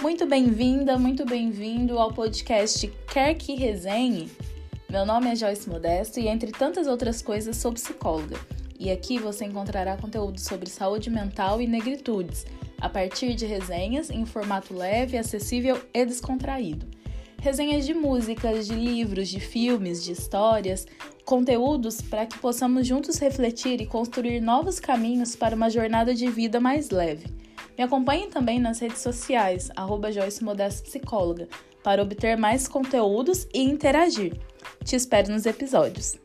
Muito bem-vinda, muito bem-vindo ao podcast Quer Que Resenhe. Meu nome é Joyce Modesto e, entre tantas outras coisas, sou psicóloga. E aqui você encontrará conteúdo sobre saúde mental e negritudes, a partir de resenhas em formato leve, acessível e descontraído. Resenhas de músicas, de livros, de filmes, de histórias, conteúdos para que possamos juntos refletir e construir novos caminhos para uma jornada de vida mais leve. Me acompanhem também nas redes sociais, arroba Joyce Modesto Psicóloga, para obter mais conteúdos e interagir. Te espero nos episódios.